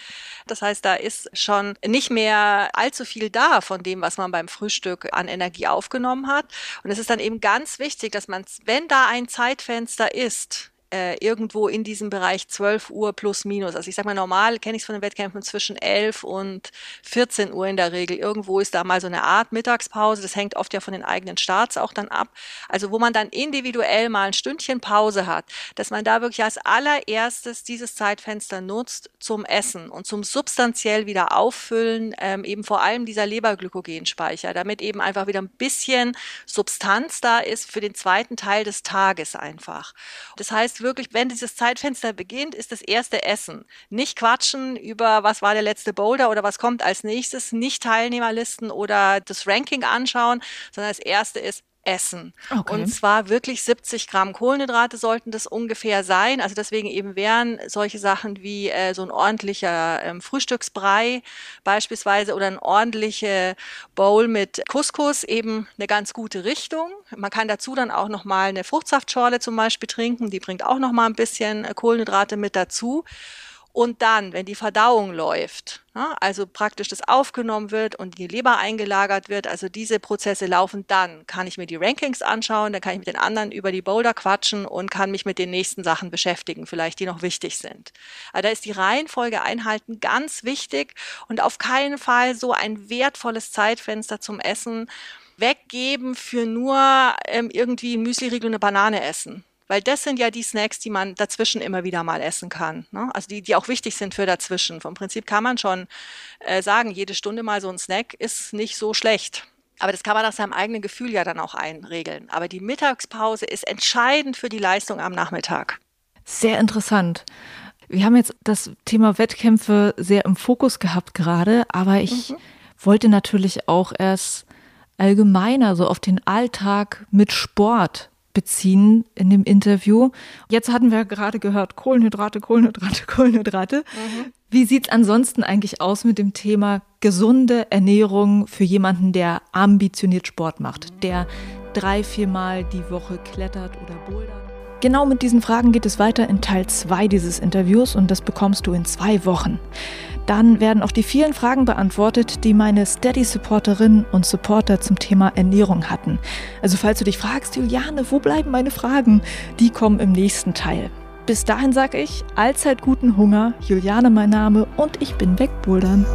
S2: Das heißt, da ist schon nicht mehr allzu viel da von dem, was man beim Frühstück an Energie aufgenommen hat. Und es ist dann eben ganz wichtig, dass man, wenn da ein Zeitfenster ist, äh, irgendwo in diesem Bereich 12 Uhr plus minus. Also ich sage mal, normal kenne ich es von den Wettkämpfen zwischen 11 und 14 Uhr in der Regel. Irgendwo ist da mal so eine Art Mittagspause. Das hängt oft ja von den eigenen Starts auch dann ab. Also wo man dann individuell mal ein Stündchen Pause hat, dass man da wirklich als allererstes dieses Zeitfenster nutzt zum Essen und zum substanziell wieder auffüllen, ähm, eben vor allem dieser Leberglykogenspeicher, damit eben einfach wieder ein bisschen Substanz da ist für den zweiten Teil des Tages einfach. Das heißt, wirklich, wenn dieses Zeitfenster beginnt, ist das erste Essen. Nicht quatschen über, was war der letzte Boulder oder was kommt als nächstes, nicht Teilnehmerlisten oder das Ranking anschauen, sondern das erste ist essen. Okay. Und zwar wirklich 70 Gramm Kohlenhydrate sollten das ungefähr sein. Also deswegen eben wären solche Sachen wie äh, so ein ordentlicher ähm, Frühstücksbrei beispielsweise oder ein ordentliche Bowl mit Couscous eben eine ganz gute Richtung. Man kann dazu dann auch noch mal eine Fruchtsaftschorle zum Beispiel trinken. Die bringt auch noch mal ein bisschen äh, Kohlenhydrate mit dazu. Und dann, wenn die Verdauung läuft, also praktisch das aufgenommen wird und die Leber eingelagert wird, also diese Prozesse laufen, dann kann ich mir die Rankings anschauen, dann kann ich mit den anderen über die Boulder quatschen und kann mich mit den nächsten Sachen beschäftigen, vielleicht die noch wichtig sind. Also da ist die Reihenfolge einhalten ganz wichtig und auf keinen Fall so ein wertvolles Zeitfenster zum Essen weggeben für nur ähm, irgendwie ein Müsliriegel und eine Banane essen. Weil das sind ja die Snacks, die man dazwischen immer wieder mal essen kann. Ne? Also die, die auch wichtig sind für dazwischen. Vom Prinzip kann man schon äh, sagen, jede Stunde mal so ein Snack ist nicht so schlecht. Aber das kann man nach seinem eigenen Gefühl ja dann auch einregeln. Aber die Mittagspause ist entscheidend für die Leistung am Nachmittag.
S1: Sehr interessant. Wir haben jetzt das Thema Wettkämpfe sehr im Fokus gehabt gerade, aber ich mhm. wollte natürlich auch erst allgemeiner so auf den Alltag mit Sport beziehen in dem Interview. Jetzt hatten wir gerade gehört, Kohlenhydrate, Kohlenhydrate, (laughs) Kohlenhydrate. Mhm. Wie sieht es ansonsten eigentlich aus mit dem Thema gesunde Ernährung für jemanden, der ambitioniert Sport macht, der drei, viermal die Woche klettert oder bouldert? Genau mit diesen Fragen geht es weiter in Teil 2 dieses Interviews und das bekommst du in zwei Wochen. Dann werden auch die vielen Fragen beantwortet, die meine Steady-Supporterinnen und Supporter zum Thema Ernährung hatten. Also falls du dich fragst, Juliane, wo bleiben meine Fragen? Die kommen im nächsten Teil. Bis dahin sage ich, allzeit guten Hunger, Juliane mein Name und ich bin wegbouldern.